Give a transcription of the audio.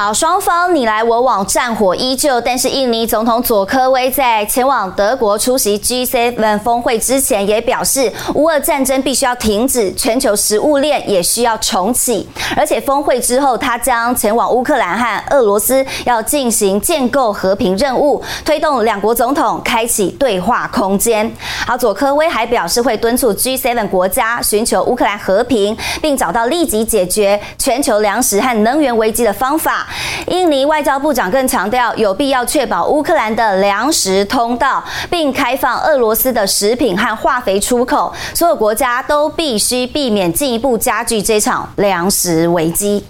好，双方你来我往，战火依旧。但是，印尼总统佐科威在前往德国出席 G7 峰会之前，也表示，乌俄战争必须要停止，全球食物链也需要重启。而且，峰会之后，他将前往乌克兰和俄罗斯，要进行建构和平任务，推动两国总统开启对话空间。好，佐科威还表示会敦促 G7 国家寻求乌克兰和平，并找到立即解决全球粮食和能源危机的方法。印尼外交部长更强调，有必要确保乌克兰的粮食通道，并开放俄罗斯的食品和化肥出口。所有国家都必须避免进一步加剧这场粮食危机。